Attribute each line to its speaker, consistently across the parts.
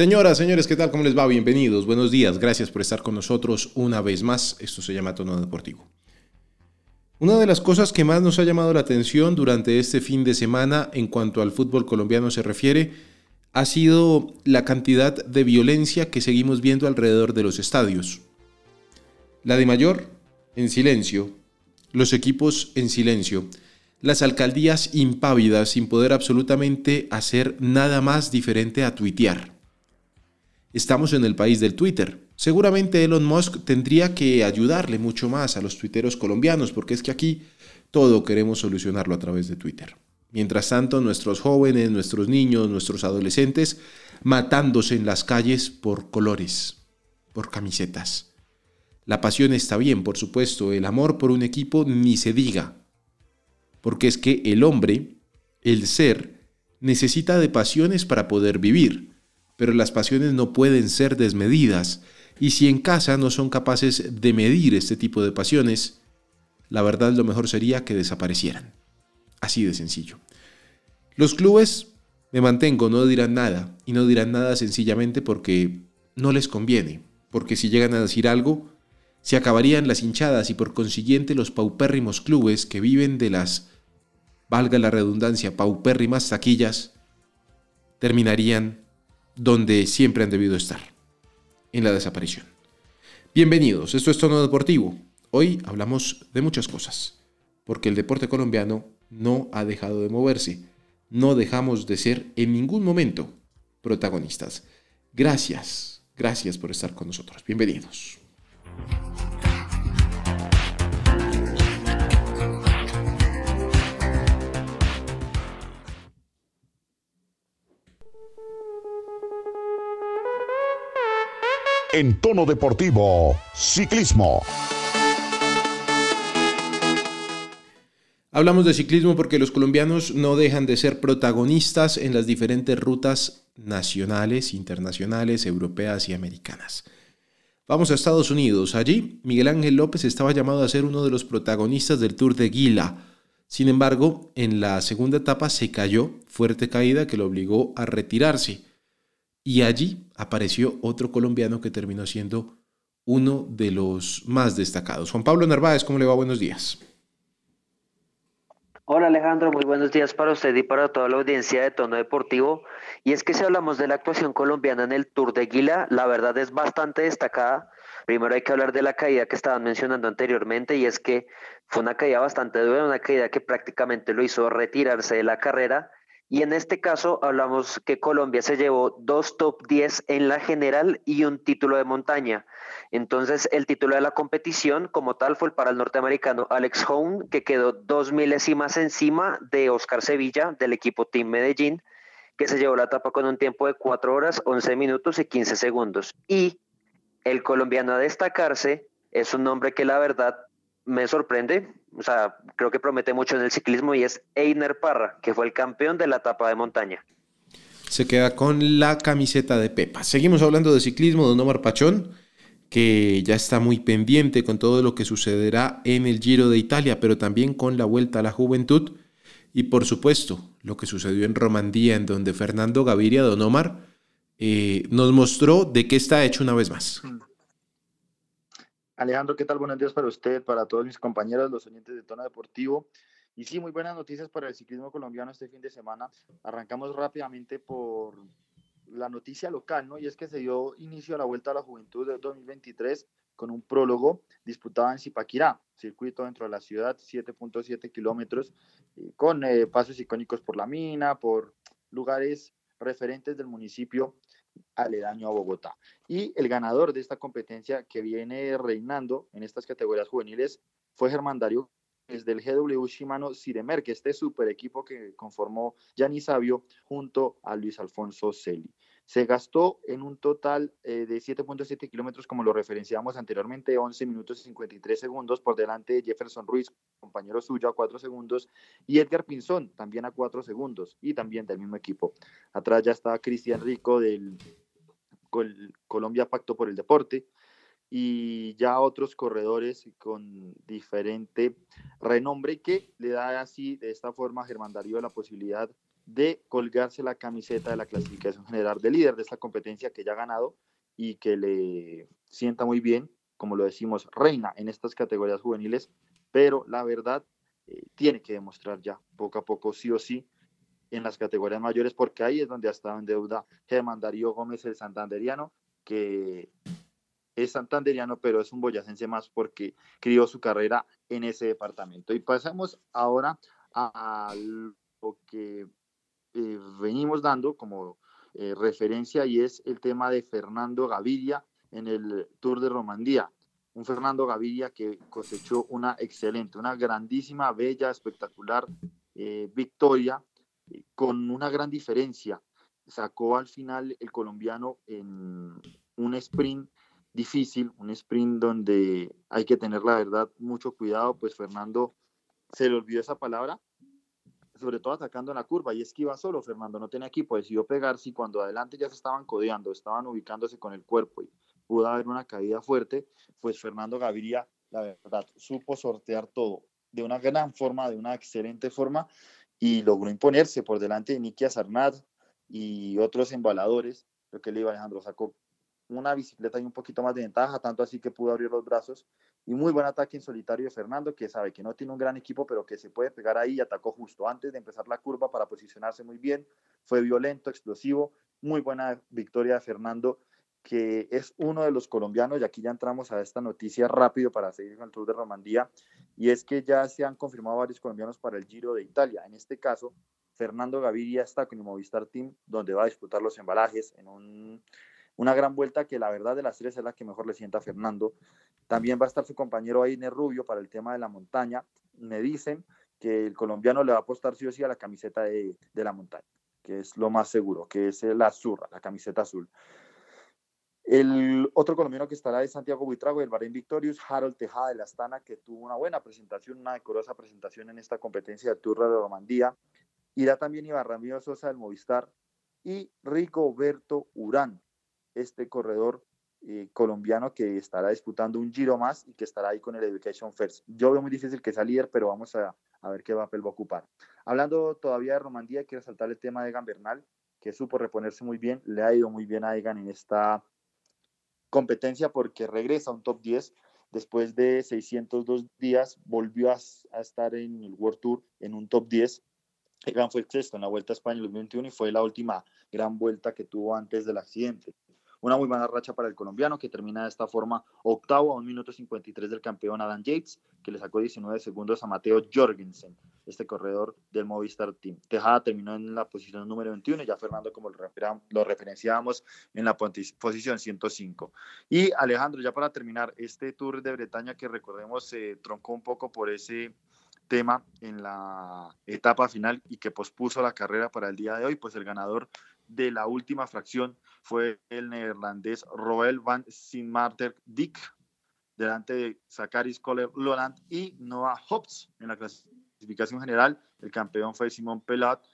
Speaker 1: Señoras, señores, ¿qué tal? ¿Cómo les va? Bienvenidos, buenos días, gracias por estar con nosotros una vez más. Esto se llama Tono Deportivo. Una de las cosas que más nos ha llamado la atención durante este fin de semana en cuanto al fútbol colombiano se refiere ha sido la cantidad de violencia que seguimos viendo alrededor de los estadios. La de mayor, en silencio, los equipos en silencio, las alcaldías impávidas sin poder absolutamente hacer nada más diferente a tuitear. Estamos en el país del Twitter, Seguramente Elon Musk tendría que ayudarle mucho más a los tuiteros colombianos, porque es que aquí todo queremos solucionarlo a través de Twitter. Mientras tanto, nuestros jóvenes, nuestros niños, nuestros adolescentes, matándose en las calles por colores, por camisetas. La pasión está bien, por supuesto, el amor por un equipo ni se diga, porque es que el hombre, el ser, necesita de pasiones para poder vivir, pero las pasiones no pueden ser desmedidas, y si en casa no son capaces de medir este tipo de pasiones, la verdad lo mejor sería que desaparecieran. Así de sencillo. Los clubes, me mantengo, no dirán nada, y no dirán nada sencillamente porque no les conviene, porque si llegan a decir algo, se acabarían las hinchadas y por consiguiente los paupérrimos clubes que viven de las, valga la redundancia, paupérrimas taquillas, terminarían donde siempre han debido estar en la desaparición. Bienvenidos, esto es Tono Deportivo. Hoy hablamos de muchas cosas, porque el deporte colombiano no ha dejado de moverse. No dejamos de ser en ningún momento protagonistas. Gracias, gracias por estar con nosotros. Bienvenidos.
Speaker 2: En tono deportivo, ciclismo.
Speaker 1: Hablamos de ciclismo porque los colombianos no dejan de ser protagonistas en las diferentes rutas nacionales, internacionales, europeas y americanas. Vamos a Estados Unidos. Allí, Miguel Ángel López estaba llamado a ser uno de los protagonistas del Tour de Guila. Sin embargo, en la segunda etapa se cayó, fuerte caída que lo obligó a retirarse. Y allí apareció otro colombiano que terminó siendo uno de los más destacados. Juan Pablo Narváez, ¿cómo le va? Buenos días.
Speaker 3: Hola Alejandro, muy buenos días para usted y para toda la audiencia de Tono Deportivo. Y es que si hablamos de la actuación colombiana en el Tour de Guila, la verdad es bastante destacada. Primero hay que hablar de la caída que estaban mencionando anteriormente y es que fue una caída bastante dura, una caída que prácticamente lo hizo retirarse de la carrera y en este caso hablamos que Colombia se llevó dos top 10 en la general y un título de montaña. Entonces el título de la competición como tal fue para el norteamericano Alex Hone, que quedó dos milésimas encima de Oscar Sevilla del equipo Team Medellín, que se llevó la etapa con un tiempo de 4 horas, 11 minutos y 15 segundos. Y el colombiano a destacarse es un nombre que la verdad me sorprende, o sea, creo que promete mucho en el ciclismo y es Einer Parra, que fue el campeón de la etapa de montaña.
Speaker 1: Se queda con la camiseta de Pepa. Seguimos hablando de ciclismo, don Omar Pachón, que ya está muy pendiente con todo lo que sucederá en el Giro de Italia, pero también con la Vuelta a la Juventud y por supuesto lo que sucedió en Romandía, en donde Fernando Gaviria, don Omar, eh, nos mostró de qué está hecho una vez más. Mm.
Speaker 4: Alejandro, ¿qué tal? Buenos días para usted, para todos mis compañeros, los oyentes de Tono Deportivo. Y sí, muy buenas noticias para el ciclismo colombiano este fin de semana. Arrancamos rápidamente por la noticia local, ¿no? Y es que se dio inicio a la Vuelta a la Juventud de 2023 con un prólogo disputado en Zipaquirá, circuito dentro de la ciudad, 7.7 kilómetros, con eh, pasos icónicos por la mina, por lugares referentes del municipio aledaño a Bogotá. Y el ganador de esta competencia que viene reinando en estas categorías juveniles fue Germán Dario desde el GW Shimano Ciremer, que este super equipo que conformó Gianni Sabio junto a Luis Alfonso Celi. Se gastó en un total eh, de 7.7 kilómetros, como lo referenciamos anteriormente, 11 minutos y 53 segundos por delante de Jefferson Ruiz, compañero suyo, a 4 segundos, y Edgar Pinzón, también a 4 segundos, y también del mismo equipo. Atrás ya está Cristian Rico del Colombia Pacto por el Deporte, y ya otros corredores con diferente renombre que le da así de esta forma a Germán Darío la posibilidad colgarse la camiseta de la clasificación general de líder de esta competencia que ya ha ganado y que le sienta muy bien, como lo decimos, reina en estas categorías juveniles, pero la verdad eh, tiene que demostrar ya poco a poco sí o sí en las categorías mayores, porque ahí es donde ha estado en deuda Germán Darío Gómez, el santanderiano, que es santanderiano, pero es un boyacense más porque crió su carrera en ese departamento. Y pasamos ahora a lo que eh, venimos dando como eh, referencia y es el tema de Fernando Gaviria en el Tour de Romandía. Un Fernando Gaviria que cosechó una excelente, una grandísima, bella, espectacular eh, victoria con una gran diferencia. Sacó al final el colombiano en un sprint difícil, un sprint donde hay que tener la verdad mucho cuidado, pues Fernando se le olvidó esa palabra, sobre todo atacando en la curva, y es que iba solo, Fernando no tenía equipo, decidió pegarse cuando adelante ya se estaban codeando, estaban ubicándose con el cuerpo y pudo haber una caída fuerte, pues Fernando Gaviria, la verdad, supo sortear todo de una gran forma, de una excelente forma, y logró imponerse por delante de Nicky Azarnat y otros embaladores, lo que le iba Alejandro, sacó una bicicleta y un poquito más de ventaja, tanto así que pudo abrir los brazos. Y muy buen ataque en solitario de Fernando, que sabe que no tiene un gran equipo, pero que se puede pegar ahí y atacó justo antes de empezar la curva para posicionarse muy bien. Fue violento, explosivo. Muy buena victoria de Fernando, que es uno de los colombianos, y aquí ya entramos a esta noticia rápido para seguir con el Tour de Romandía, y es que ya se han confirmado varios colombianos para el Giro de Italia. En este caso, Fernando Gaviria está con el Movistar Team, donde va a disputar los embalajes en un una gran vuelta que la verdad de las tres es la que mejor le sienta a Fernando. También va a estar su compañero Aine Rubio para el tema de la montaña. Me dicen que el colombiano le va a apostar sí o sí a la camiseta de, la montaña, que es lo más seguro, que es la azurra, la camiseta azul. El otro colombiano que estará es Santiago Buitrago del Bahrein Victorious, Harold Tejada de la Astana, que tuvo una buena presentación, una decorosa presentación en esta competencia de Tour de Romandía. Irá también Iván Ramiro Sosa del Movistar y Rigoberto Urán este corredor eh, colombiano que estará disputando un giro más y que estará ahí con el Education First. Yo veo muy difícil que sea líder, pero vamos a, ver qué papel va a ocupar. Hablando todavía de Romandía, quiero saltar el tema de Egan Bernal, que supo reponerse muy bien, le ha ido muy bien a Egan en esta competencia porque regresa a un top 10 después de 602 días, volvió a, a estar en el World Tour en un top 10 Egan fue sexto en la Vuelta a España 2021 y fue la última gran vuelta que tuvo antes del accidente. Una muy buena racha para el colombiano que termina de esta forma octavo a un minuto 53 del campeón Adam Yates, que le sacó 19 segundos a Mateo Jorgensen, este corredor del Movistar Team. Tejada terminó en la posición número 21 y ya Fernando, como lo referenciábamos, en la posición 105. Y Alejandro, ya para terminar, este Tour de Bretaña que recordemos se troncó un poco por ese tema en la etapa final y que pospuso la carrera para el día de hoy, pues el ganador de la última fracción fue el neerlandés Roel van Sinmarter Dick, delante de Zakaris Kohler Loland y Noah Hobbs en la clasificación general. El campeón fue Simón Pelat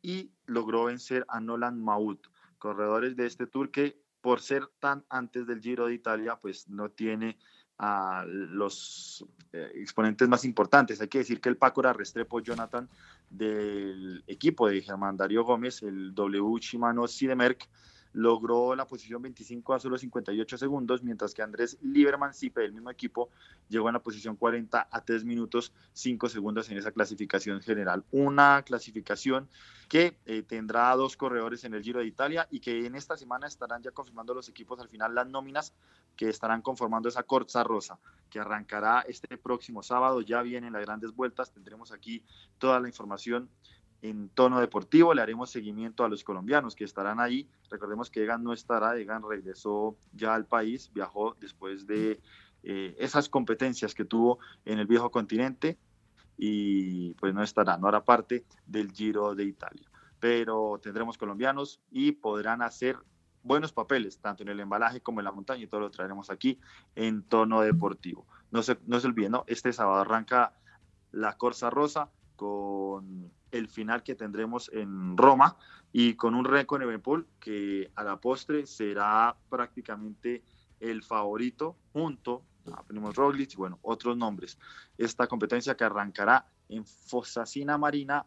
Speaker 4: y logró vencer a Nolan Maut, corredores de este tour que por ser tan antes del Giro de Italia, pues no tiene a los eh, exponentes más importantes. Hay que decir que el Paco Restrepo Jonathan del equipo de Germán Darío Gómez, el W Shimano Sidemerck, logró la posición 25 a solo 58 segundos, mientras que Andrés Lieberman Sipe del mismo equipo llegó en la posición 40 a 3 minutos 5 segundos en esa clasificación general. Una clasificación que eh, tendrá dos corredores en el Giro de Italia y que en esta semana estarán ya confirmando los equipos al final las nóminas que estarán conformando esa Corza Rosa, que arrancará este próximo sábado. Ya vienen las grandes vueltas, tendremos aquí toda la información en tono deportivo. Le haremos seguimiento a los colombianos que estarán ahí. Recordemos que Egan no estará, Egan regresó ya al país, viajó después de eh, esas competencias que tuvo en el viejo continente y pues no estará, no hará parte del Giro de Italia. Pero tendremos colombianos y podrán hacer buenos papeles, tanto en el embalaje como en la montaña, y todo lo traeremos aquí en tono deportivo. No se, no se olviden, este sábado arranca la Corsa Rosa con el final que tendremos en Roma y con un récord en Evenpool que a la postre será prácticamente el favorito junto a Primo Roglic y bueno, otros nombres. Esta competencia que arrancará en Fosacina Marina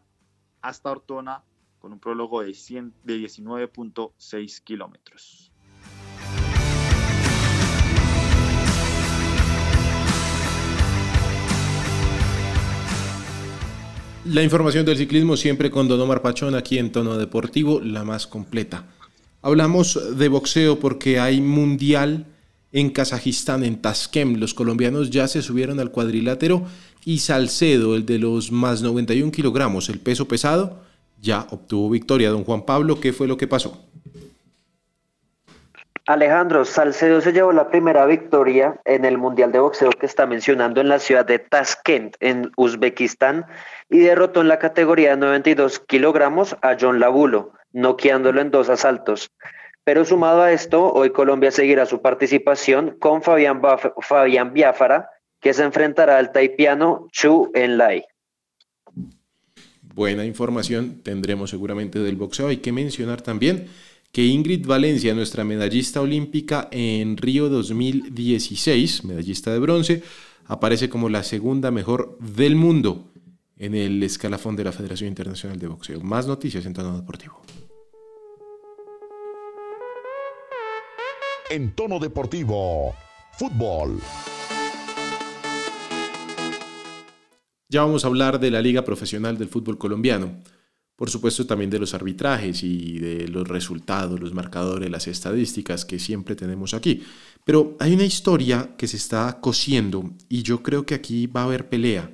Speaker 4: hasta Ortona con un prólogo de, de 19.6 kilómetros.
Speaker 1: La información del ciclismo siempre con Don Omar Pachón aquí en tono deportivo, la más completa. Hablamos de boxeo porque hay mundial en Kazajistán, en Taskem. Los colombianos ya se subieron al cuadrilátero y Salcedo, el de los más 91 kilogramos, el peso pesado, ya obtuvo victoria. Don Juan Pablo, ¿qué fue lo que pasó?
Speaker 3: Alejandro, Salcedo se llevó la primera victoria en el Mundial de Boxeo que está mencionando en la ciudad de Tashkent, en Uzbekistán, y derrotó en la categoría de 92 kilogramos a John Labulo, noqueándolo en dos asaltos. Pero sumado a esto, hoy Colombia seguirá su participación con Fabián, Biafara, que se enfrentará al taipiano Chu Enlai.
Speaker 1: Buena información tendremos seguramente del boxeo. Hay que mencionar también que Ingrid Valencia, nuestra medallista olímpica en Río 2016, medallista de bronce, aparece como la segunda mejor del mundo en el escalafón de la Federación Internacional de Boxeo. Más noticias en tono deportivo.
Speaker 2: En tono deportivo, fútbol.
Speaker 1: Ya vamos a hablar de la Liga Profesional del Fútbol Colombiano. Por supuesto también de los arbitrajes y de los resultados, los marcadores, las estadísticas que siempre tenemos aquí. Pero hay una historia que se está cosiendo y yo creo que aquí va a haber pelea.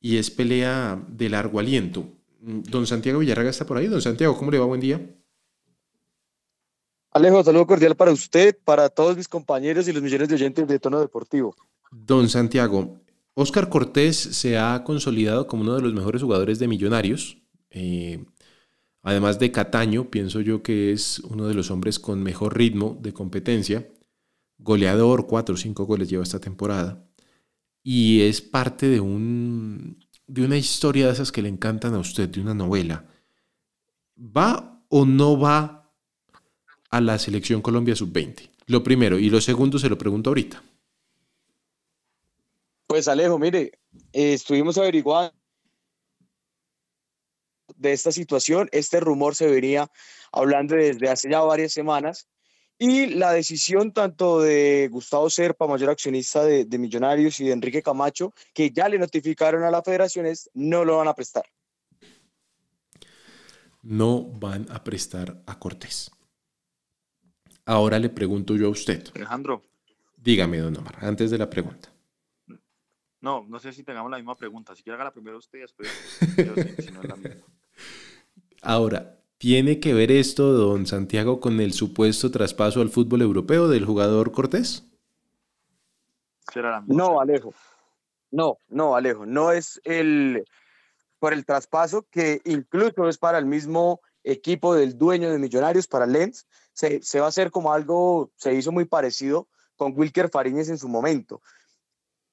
Speaker 1: Y es pelea de largo aliento. Don Santiago Villarraga está por ahí. Don Santiago, ¿cómo le va? Buen día.
Speaker 5: Alejo, saludo cordial para usted, para todos mis compañeros y los millones de oyentes de tono deportivo.
Speaker 1: Don Santiago, Oscar Cortés se ha consolidado como uno de los mejores jugadores de Millonarios. Eh, además de Cataño, pienso yo que es uno de los hombres con mejor ritmo de competencia. Goleador, cuatro o cinco goles lleva esta temporada. Y es parte de, un, de una historia de esas que le encantan a usted, de una novela. ¿Va o no va a la selección Colombia sub-20? Lo primero. Y lo segundo se lo pregunto ahorita.
Speaker 5: Pues Alejo, mire, eh, estuvimos averiguando de esta situación. Este rumor se venía hablando desde hace ya varias semanas. Y la decisión tanto de Gustavo Serpa, mayor accionista de, de, Millonarios, y de Enrique Camacho, que ya le notificaron a la federación, es no lo van a prestar.
Speaker 1: No van a prestar a Cortés. Ahora le pregunto yo a usted.
Speaker 4: Alejandro.
Speaker 1: Dígame, don Omar, antes de la pregunta.
Speaker 4: No, no sé si tengamos la misma pregunta. Si quiere haga la primera usted y después yo sé, si no es la misma.
Speaker 1: Ahora, ¿tiene que ver esto, don Santiago, con el supuesto traspaso al fútbol europeo del jugador Cortés?
Speaker 5: No, Alejo. No, no, Alejo. No es el por el traspaso que incluso es para el mismo equipo del dueño de Millonarios, para Lens. Se, se va a hacer como algo, se hizo muy parecido con Wilker Fariñez en su momento.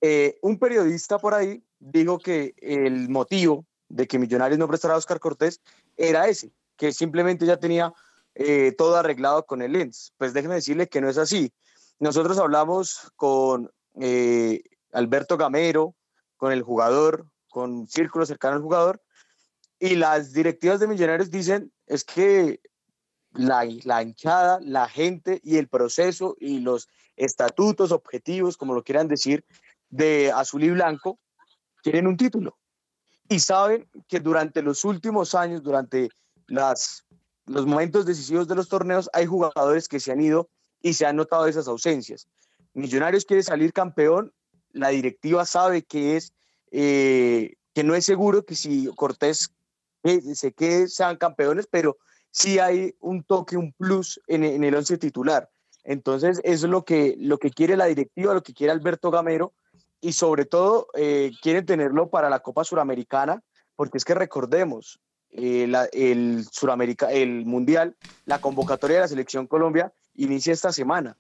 Speaker 5: Eh, un periodista por ahí dijo que el motivo de que Millonarios no prestara a Oscar Cortés era ese, que simplemente ya tenía eh, todo arreglado con el Lens. Pues déjeme decirle que no es así. Nosotros hablamos con eh, Alberto Gamero, con el jugador, con círculo cercano al jugador, y las directivas de Millonarios dicen es que la, la hinchada, la gente y el proceso y los estatutos, objetivos, como lo quieran decir, de azul y blanco quieren un título. Y saben que durante los últimos años, durante las, los momentos decisivos de los torneos, hay jugadores que se han ido y se han notado esas ausencias. Millonarios quiere salir campeón, la directiva sabe que es eh, que no es seguro que si Cortés eh, se quede sean campeones, pero sí hay un toque, un plus en, el once titular. Entonces, eso es lo que, lo que quiere la directiva, lo que quiere Alberto Gamero, y sobre todo eh, quieren tenerlo para la Copa Suramericana, porque es que recordemos, eh, el, Suramérica, el Mundial, la convocatoria de la Selección Colombia inicia esta semana.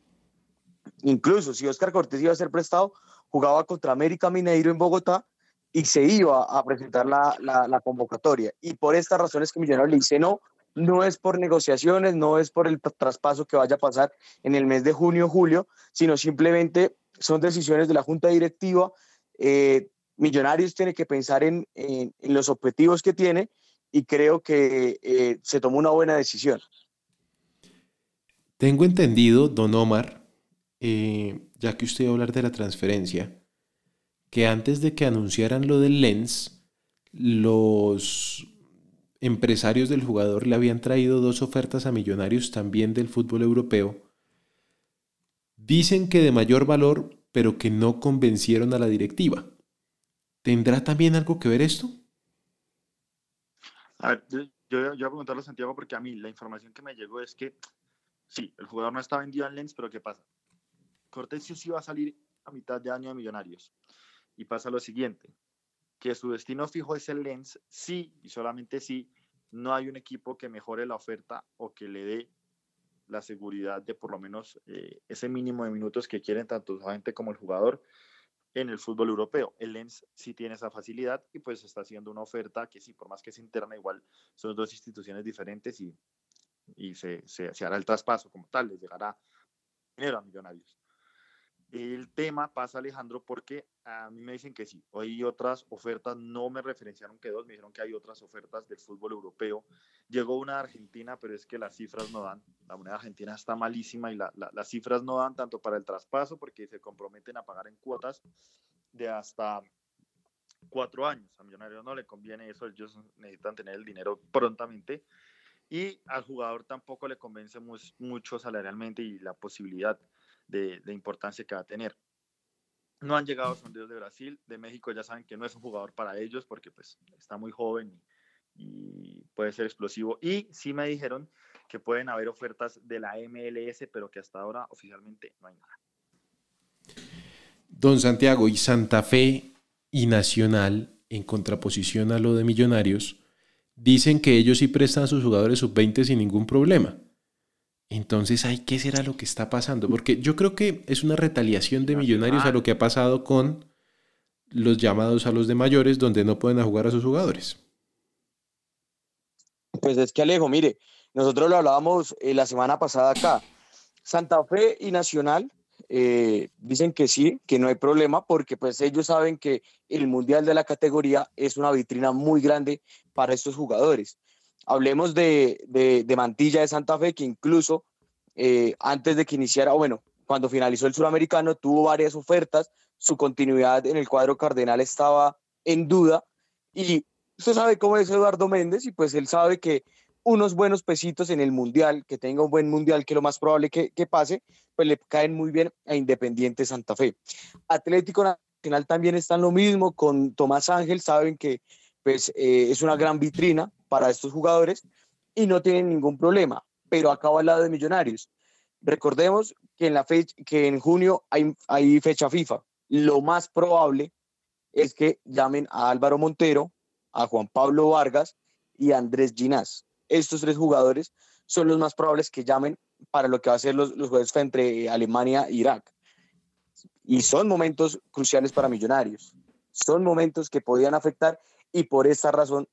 Speaker 5: Incluso si Oscar Cortés iba a ser prestado, jugaba contra América Mineiro en Bogotá y se iba a presentar la, la, la convocatoria. Y por estas razones que Millonarios le dice no, no es por negociaciones, no es por el traspaso que vaya a pasar en el mes de junio o julio, sino simplemente son decisiones de la junta directiva. Eh, Millonarios tiene que pensar en, los objetivos que tiene y creo que eh, se tomó una buena decisión.
Speaker 1: Tengo entendido, don Omar, eh, ya que usted va a hablar de la transferencia, que antes de que anunciaran lo del Lens, los empresarios del jugador le habían traído dos ofertas a millonarios también del fútbol europeo. Dicen que de mayor valor, pero que no convencieron a la directiva. ¿Tendrá también algo que ver esto?
Speaker 4: A ver, yo, voy a preguntarle a Santiago porque a mí la información que me llegó es que sí, el jugador no está vendido en Lens, pero ¿qué pasa? Cortés sí va a salir a mitad de año de Millonarios. Y pasa lo siguiente, que su destino fijo es el Lens, sí y solamente si no hay un equipo que mejore la oferta o que le dé la seguridad de por lo menos eh, ese mínimo de minutos que quieren tanto su agente como el jugador en el fútbol europeo. El Lens sí tiene esa facilidad y pues está haciendo una oferta que sí, por más que es interna, igual son dos instituciones diferentes y, y se, se, se hará el traspaso como tal, les llegará dinero a millonarios. El tema pasa, Alejandro, porque a mí me dicen que sí. Hay otras ofertas, no me referenciaron que dos, me dijeron que hay otras ofertas del fútbol europeo. Llegó una de Argentina, pero es que las cifras no dan. La moneda argentina está malísima y las cifras no dan tanto para el traspaso porque se comprometen a pagar en cuotas de hasta cuatro años. A Millonarios no le conviene eso, ellos necesitan tener el dinero prontamente. Y al jugador tampoco le convence mucho salarialmente y la posibilidad de, importancia que va a tener. No han llegado sondeos de Brasil, de México ya saben que no es un jugador para ellos porque pues está muy joven y, puede ser explosivo. Y sí me dijeron que pueden haber ofertas de la MLS, pero que hasta ahora oficialmente no hay nada.
Speaker 1: Don Santiago, y Santa Fe y Nacional, en contraposición a lo de Millonarios, dicen que ellos sí prestan a sus jugadores sub-20 sin ningún problema. Entonces, ¿hay qué será lo que está pasando? Porque yo creo que es una retaliación de millonarios a lo que ha pasado con los llamados a los de mayores, donde no pueden jugar a sus jugadores.
Speaker 5: Pues es que Alejo, mire, nosotros lo hablábamos eh, la semana pasada acá. Santa Fe y Nacional eh, dicen que sí, que no hay problema, porque pues ellos saben que el Mundial de la categoría es una vitrina muy grande para estos jugadores. Hablemos de, de, Mantilla de Santa Fe, que incluso eh, antes de que iniciara, bueno, cuando finalizó el suramericano, tuvo varias ofertas, su continuidad en el cuadro cardenal estaba en duda y usted sabe cómo es Eduardo Méndez y pues él sabe que unos buenos pesitos en el mundial, que tenga un buen mundial, que lo más probable que, pase, pues le caen muy bien a Independiente Santa Fe. Atlético Nacional también está en lo mismo con Tomás Ángel, saben que pues eh, es una gran vitrina para estos jugadores y no tienen ningún problema, pero acaba al lado de Millonarios. Recordemos que en, la fecha, que en junio hay, hay fecha FIFA. Lo más probable es que llamen a Álvaro Montero, a Juan Pablo Vargas y a Andrés Ginás. Estos tres jugadores son los más probables que llamen para lo que va a ser los, los juegos entre Alemania e Irak. Y son momentos cruciales para Millonarios. Son momentos que podían afectar y por esta razón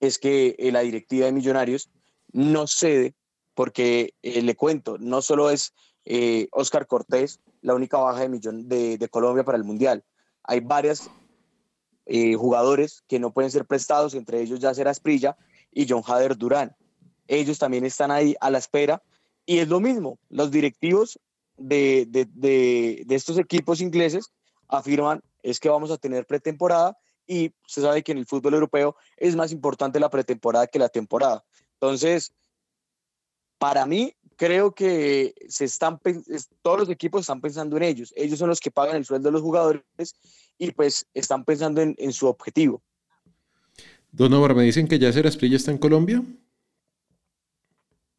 Speaker 5: es que eh, la directiva de Millonarios no cede, porque eh, le cuento, no solo es eh, Oscar Cortés la única baja de, de, Colombia para el Mundial, hay varios jugadores que no pueden ser prestados, entre ellos ya será Esprilla y John Hader Durán. Ellos también están ahí a la espera y es lo mismo, los directivos de, de estos equipos ingleses afirman es que vamos a tener pretemporada y se sabe que en el fútbol europeo es más importante la pretemporada que la temporada. Entonces, para mí, creo que se están, todos los equipos están pensando en ellos. Ellos son los que pagan el sueldo de los jugadores y pues están pensando en, su objetivo.
Speaker 1: Don Omar, me dicen que ya Esprilla está en Colombia.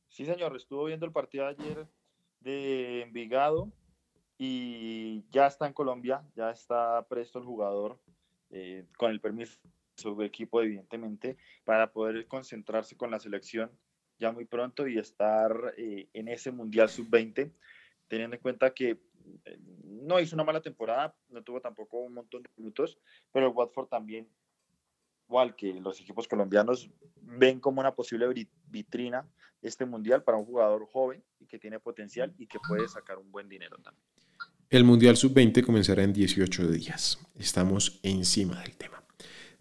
Speaker 4: Sí, señor, estuvo viendo el partido ayer de Envigado y ya está en Colombia, ya está presto el jugador eh, con el permiso de su equipo, evidentemente, para poder concentrarse con la selección ya muy pronto y estar eh, en ese Mundial Sub-20, teniendo en cuenta que eh, no hizo una mala temporada, no tuvo tampoco un montón de minutos, pero el Watford también igual que los equipos colombianos ven como una posible vitrina este mundial para un jugador joven y que tiene potencial y que puede sacar un buen dinero también.
Speaker 1: El Mundial Sub-20 comenzará en 18 días. Estamos encima del tema.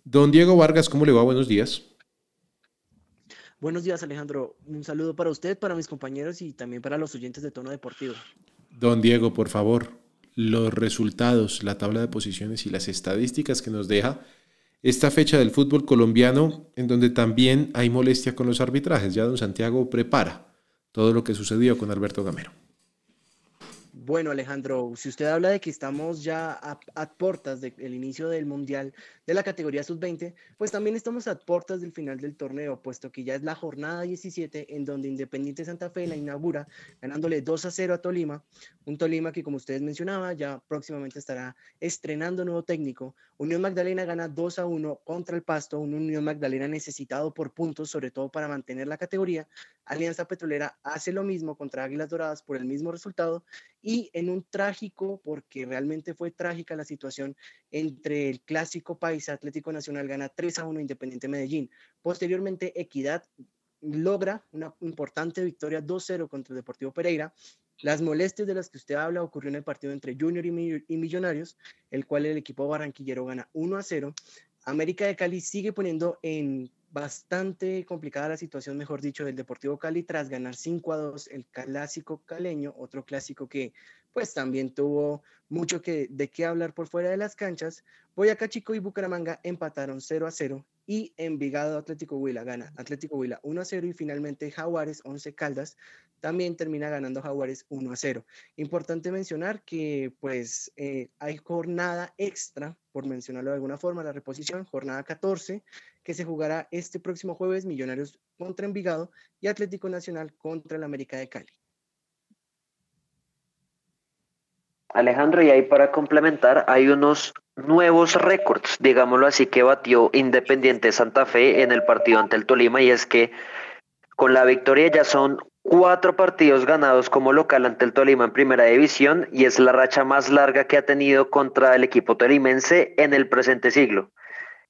Speaker 1: Don Diego Vargas, ¿cómo le va? Buenos días.
Speaker 6: Buenos días, Alejandro. Un saludo para usted, para mis compañeros y también para los oyentes de Tono Deportivo.
Speaker 1: Don Diego, por favor, los resultados, la tabla de posiciones y las estadísticas que nos deja esta fecha del fútbol colombiano, en donde también hay molestia con los arbitrajes. Ya don Santiago prepara todo lo que sucedió con Alberto Gamero.
Speaker 6: Bueno, Alejandro, si usted habla de que estamos ya a, puertas del inicio del Mundial de la categoría sub-20, pues también estamos a puertas del final del torneo, puesto que ya es la jornada 17 en donde Independiente Santa Fe la inaugura ganándole 2 a 0 a Tolima, un Tolima que como ustedes mencionaba ya próximamente estará estrenando nuevo técnico. Unión Magdalena gana 2 a 1 contra el Pasto, un Unión Magdalena necesitado por puntos, sobre todo para mantener la categoría. Alianza Petrolera hace lo mismo contra Águilas Doradas por el mismo resultado y en un trágico, porque realmente fue trágica la situación entre el clásico país Atlético Nacional gana 3 a 1 Independiente Medellín. Posteriormente, Equidad logra una importante victoria 2-0 contra Deportivo Pereira. Las molestias de las que usted habla ocurrió en el partido entre Junior y Millonarios, el cual el equipo barranquillero gana 1 a 0. América de Cali sigue poniendo en bastante complicada la situación, mejor dicho, del Deportivo Cali tras ganar 5 a 2 el clásico caleño, otro clásico que pues también tuvo mucho que, de qué hablar por fuera de las canchas. Boyacá Chico y Bucaramanga empataron 0 a 0 y Envigado Atlético Huila gana Atlético Huila 1 a 0 y finalmente Jaguares 11 Caldas también termina ganando Jaguares 1 a 0. Importante mencionar que pues eh, hay jornada extra, por mencionarlo de alguna forma, la reposición, jornada 14, que se jugará este próximo jueves, Millonarios contra Envigado y Atlético Nacional contra el América de Cali.
Speaker 3: Alejandro, y ahí para complementar, hay unos nuevos récords, digámoslo así, que batió Independiente Santa Fe en el partido ante el Tolima, y es que con la victoria ya son cuatro partidos ganados como local ante el Tolima en primera división, y es la racha más larga que ha tenido contra el equipo tolimense en el presente siglo.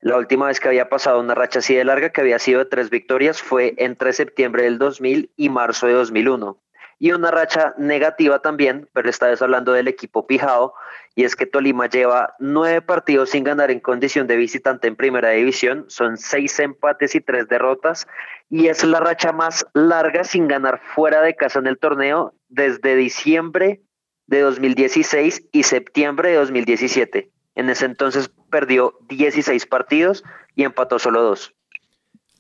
Speaker 3: La última vez que había pasado una racha así de larga, que había sido de tres victorias, fue entre septiembre del 2000 y marzo de 2001 y una racha negativa también, pero esta vez hablando del equipo Pijao, y es que Tolima lleva nueve partidos sin ganar en condición de visitante en primera división, son seis empates y tres derrotas, y es la racha más larga sin ganar fuera de casa en el torneo desde diciembre de 2016 y septiembre de 2017. En ese entonces perdió 16 partidos y empató solo dos.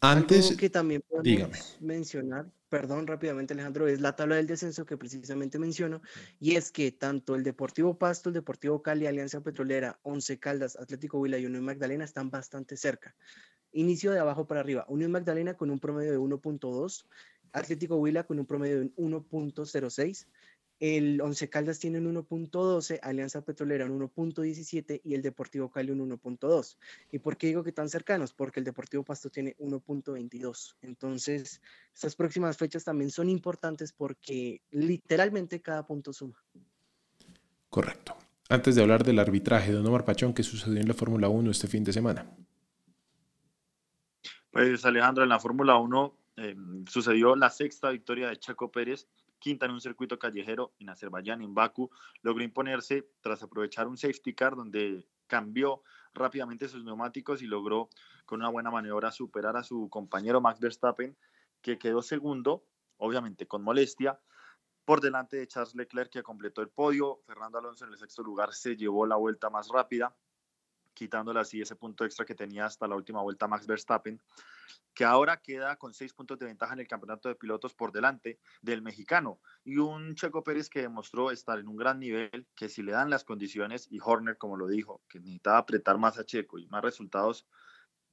Speaker 6: Antes, que también podemos mencionar perdón, rápidamente Alejandro, es la tabla del descenso que precisamente menciono, y es que tanto el Deportivo Pasto, el Deportivo Cali, Alianza Petrolera, Once Caldas, Atlético Huila y Unión Magdalena están bastante cerca. Inicio de abajo para arriba, Unión Magdalena con un promedio de 1.2, Atlético Huila con un promedio de 1.06, el Once Caldas tiene un 1.12, Alianza Petrolera un 1.17 y el Deportivo Cali un 1.2. ¿Y por qué digo que tan cercanos? Porque el Deportivo Pasto tiene 1.22. Entonces, estas próximas fechas también son importantes porque literalmente cada punto suma.
Speaker 1: Correcto. Antes de hablar del arbitraje, don Omar Pachón, ¿qué sucedió en la Fórmula 1 este fin de semana?
Speaker 4: Pues Alejandro, en la Fórmula 1 eh, sucedió la sexta victoria de Chaco Pérez quinta en un circuito callejero en Azerbaiyán, en Bakú, logró imponerse tras aprovechar un safety car donde cambió rápidamente sus neumáticos y logró con una buena maniobra superar a su compañero Max Verstappen, que quedó segundo, obviamente con molestia, por delante de Charles Leclerc, que completó el podio. Fernando Alonso en el sexto lugar se llevó la vuelta más rápida quitándole así ese punto extra que tenía hasta la última vuelta Max Verstappen, que ahora queda con seis puntos de ventaja en el campeonato de pilotos por delante del mexicano. Y un Checo Pérez que demostró estar en un gran nivel, que si le dan las condiciones, y Horner, como lo dijo, que necesitaba apretar más a Checo y más resultados,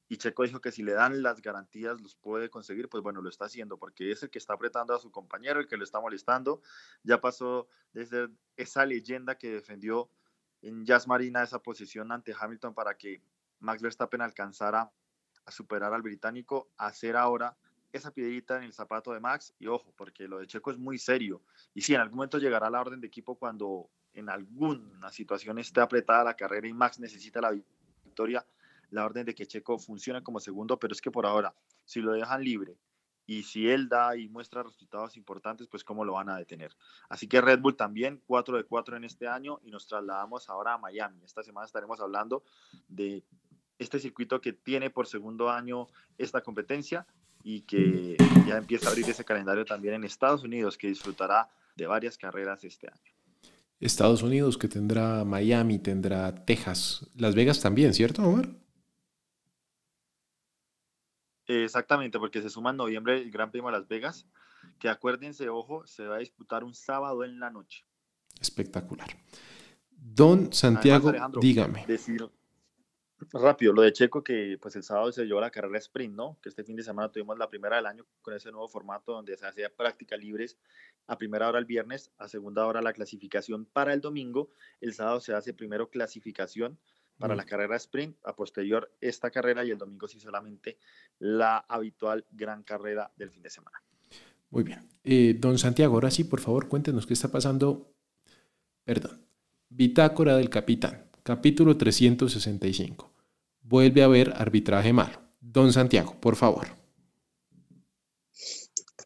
Speaker 4: y Checo dijo que si le dan las garantías los puede conseguir, pues bueno, lo está haciendo, porque es el que está apretando a su compañero, el que lo está molestando. Ya pasó desde esa leyenda que defendió en Jazz Marina esa posición ante Hamilton para que Max Verstappen alcanzara a superar al británico, hacer ahora esa piedrita en el zapato de Max y ojo, porque lo de Checo es muy serio. Y si en algún momento llegará la orden de equipo cuando en alguna situación esté apretada la carrera y Max necesita la victoria, la orden de que Checo funcione como segundo, pero es que por ahora, si lo dejan libre y si él da y muestra resultados importantes, pues cómo lo van a detener. Así que Red Bull también 4 de 4 en este año y nos trasladamos ahora a Miami. Esta semana estaremos hablando de este circuito que tiene por segundo año esta competencia y que ya empieza a abrir ese calendario también en Estados Unidos, que disfrutará de varias carreras este año.
Speaker 1: Estados Unidos que tendrá Miami, tendrá Texas, Las Vegas también, ¿cierto, Omar?
Speaker 4: Exactamente, porque se suma en noviembre el Gran Premio de Las Vegas, que acuérdense, ojo, se va a disputar un sábado en la noche.
Speaker 1: Espectacular. Don Santiago, dígame.
Speaker 4: Decir, Rápido, lo de Checo, que pues el sábado se llevó la carrera sprint, ¿no? Que este fin de semana tuvimos la primera del año con ese nuevo formato donde se hacía práctica libres a primera hora el viernes, a segunda hora la clasificación para el domingo. El sábado se hace primero clasificación para la carrera sprint, a posterior esta carrera y el domingo sí solamente la habitual gran carrera del fin de semana.
Speaker 1: Muy bien. Eh, don Santiago, ahora sí, por favor, cuéntenos qué está pasando. Perdón. Bitácora del capitán. Capítulo 365. Vuelve a haber arbitraje malo. Don Santiago, por favor.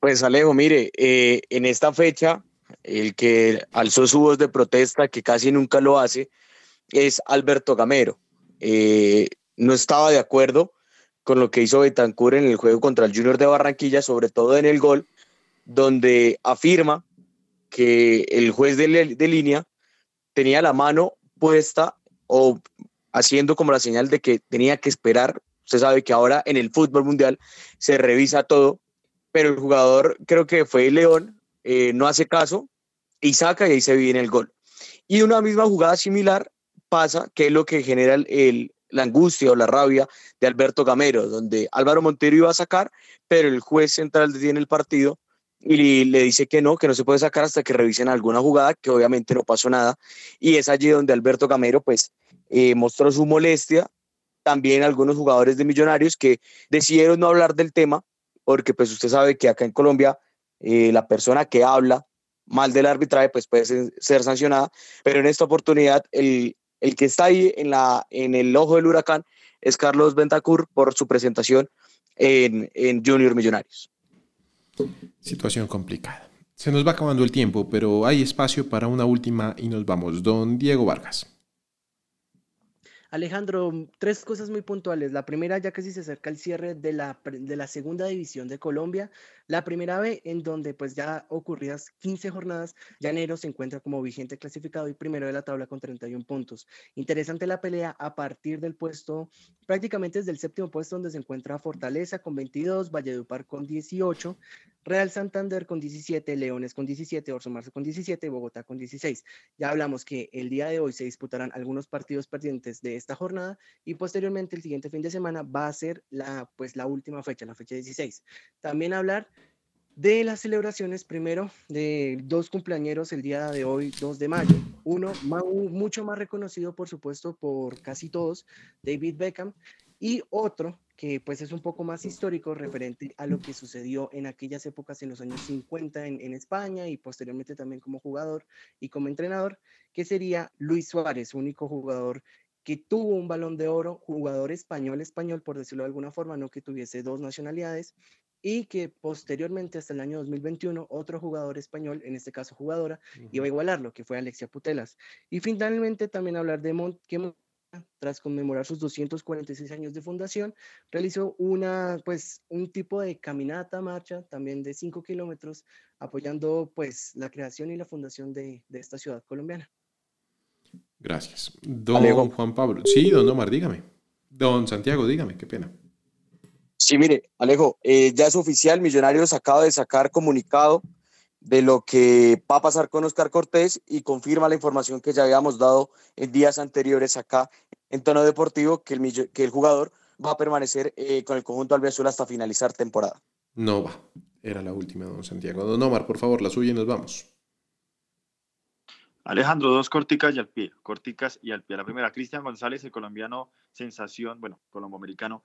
Speaker 5: Pues Alejo, mire, eh, en esta fecha, el que alzó su voz de protesta, que casi nunca lo hace, es Alberto Gamero. Eh, no estaba de acuerdo con lo que hizo Betancur en el juego contra el Junior de Barranquilla, sobre todo en el gol, donde afirma que el juez de, de línea tenía la mano puesta o haciendo como la señal de que tenía que esperar. Usted sabe que ahora en el fútbol mundial se revisa todo, pero el jugador, creo que fue León, eh, no hace caso y saca y ahí se viene el gol. Y una misma jugada similar pasa, que es lo que genera el, la angustia o la rabia de Alberto Gamero, donde Álvaro Montero iba a sacar, pero el juez central detiene el partido y le dice que no, que no se puede sacar hasta que revisen alguna jugada, que obviamente no pasó nada. Y es allí donde Alberto Gamero pues eh, mostró su molestia. También algunos jugadores de Millonarios que decidieron no hablar del tema, porque pues usted sabe que acá en Colombia eh, la persona que habla mal del arbitraje pues puede ser, sancionada, pero en esta oportunidad el, el, que está ahí en, la, en el ojo del huracán es Carlos Bentacur por su presentación en, en Junior Millonarios.
Speaker 1: Situación complicada. Se nos va acabando el tiempo, pero hay espacio para una última y nos vamos. Don Diego Vargas.
Speaker 6: Alejandro, tres cosas muy puntuales. La primera, ya casi se acerca el cierre de la, de la segunda división de Colombia. La primera vez en donde pues ya ocurridas 15 jornadas, Llanero se encuentra como vigente clasificado y primero de la tabla con 31 puntos. Interesante la pelea a partir del puesto, prácticamente desde el séptimo puesto donde se encuentra Fortaleza con 22, Valledupar con 18, Real Santander con 17, Leones con 17, Orso Marzo con 17, Bogotá con 16. Ya hablamos que el día de hoy se disputarán algunos partidos perdientes de esta jornada y posteriormente el siguiente fin de semana va a ser la, pues, la última fecha, la fecha 16. También hablar de las celebraciones, primero, de dos cumpleañeros el día de hoy, 2 de mayo. Uno mucho más reconocido, por supuesto, por casi todos, David Beckham, y otro que pues es un poco más histórico referente a lo que sucedió en aquellas épocas en los años 50 en, en, España y posteriormente también como jugador y como entrenador, que sería Luis Suárez, único jugador que tuvo un balón de oro, jugador español, español, por decirlo de alguna forma, no que tuviese dos nacionalidades, y que posteriormente, hasta el año 2021, otro jugador español, en este caso jugadora, iba a igualarlo, que fue Alexia Putelas. Y finalmente también hablar de Mont, que tras conmemorar sus 246 años de fundación, realizó una, pues, un tipo de caminata, marcha, también de 5 kilómetros, apoyando pues la creación y la fundación de, de esta ciudad colombiana.
Speaker 1: Gracias. Don Juan Pablo. Sí, don Omar, dígame. Don Santiago, dígame, qué pena.
Speaker 5: Sí, mire, Alejo, eh, ya es oficial, Millonarios acaba de sacar comunicado de lo que va a pasar con Oscar Cortés y confirma la información que ya habíamos dado en días anteriores acá en tono deportivo, que el, que el jugador va a permanecer eh, con el conjunto albiazul hasta finalizar temporada.
Speaker 1: No va, era la última, don Santiago. Don Omar, por favor, la suya y nos vamos.
Speaker 4: Alejandro, dos corticas y al pie, corticas y al pie. La primera, Cristian González, el colombiano sensación, bueno, colombo-americano,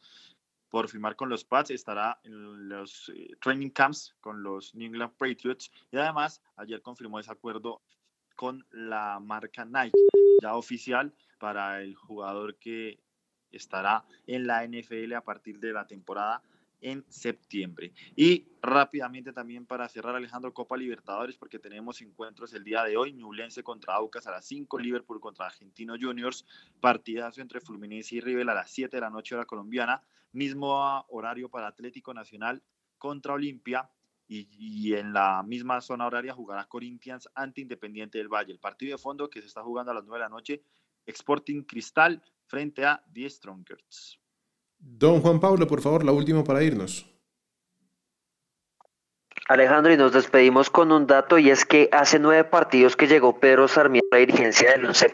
Speaker 4: por firmar con los Pats, estará en los eh, training camps con los New England Patriots. Y además ayer confirmó ese acuerdo con la marca Nike, ya oficial para el jugador que estará en la NFL a partir de la temporada en septiembre. Y rápidamente también para cerrar Alejandro Copa Libertadores, porque tenemos encuentros el día de hoy, Ñublense contra Aucas a las 5, Liverpool contra Argentino Juniors, partidazo entre Fluminense y River a las 7 de la noche hora colombiana, mismo horario para Atlético Nacional contra Olimpia, y, en la misma zona horaria jugará Corinthians ante Independiente del Valle. El partido de fondo que se está jugando a las 9 de la noche, Sporting Cristal frente a The Strongers.
Speaker 1: Don Juan Pablo, por favor, la última para irnos.
Speaker 3: Alejandro, y nos despedimos con un dato, y es que hace nueve partidos que llegó Pedro Sarmiento a la dirigencia del Once.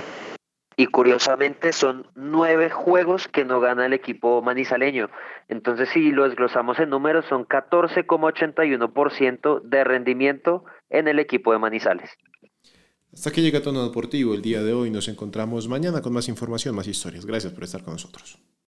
Speaker 3: Y curiosamente son nueve juegos que no gana el equipo manizaleño. Entonces, si lo desglosamos en números, son 14,81% de rendimiento en el equipo de Manizales.
Speaker 1: Hasta que llega Tono Deportivo el día de hoy. Nos encontramos mañana con más información, más historias. Gracias por estar con nosotros.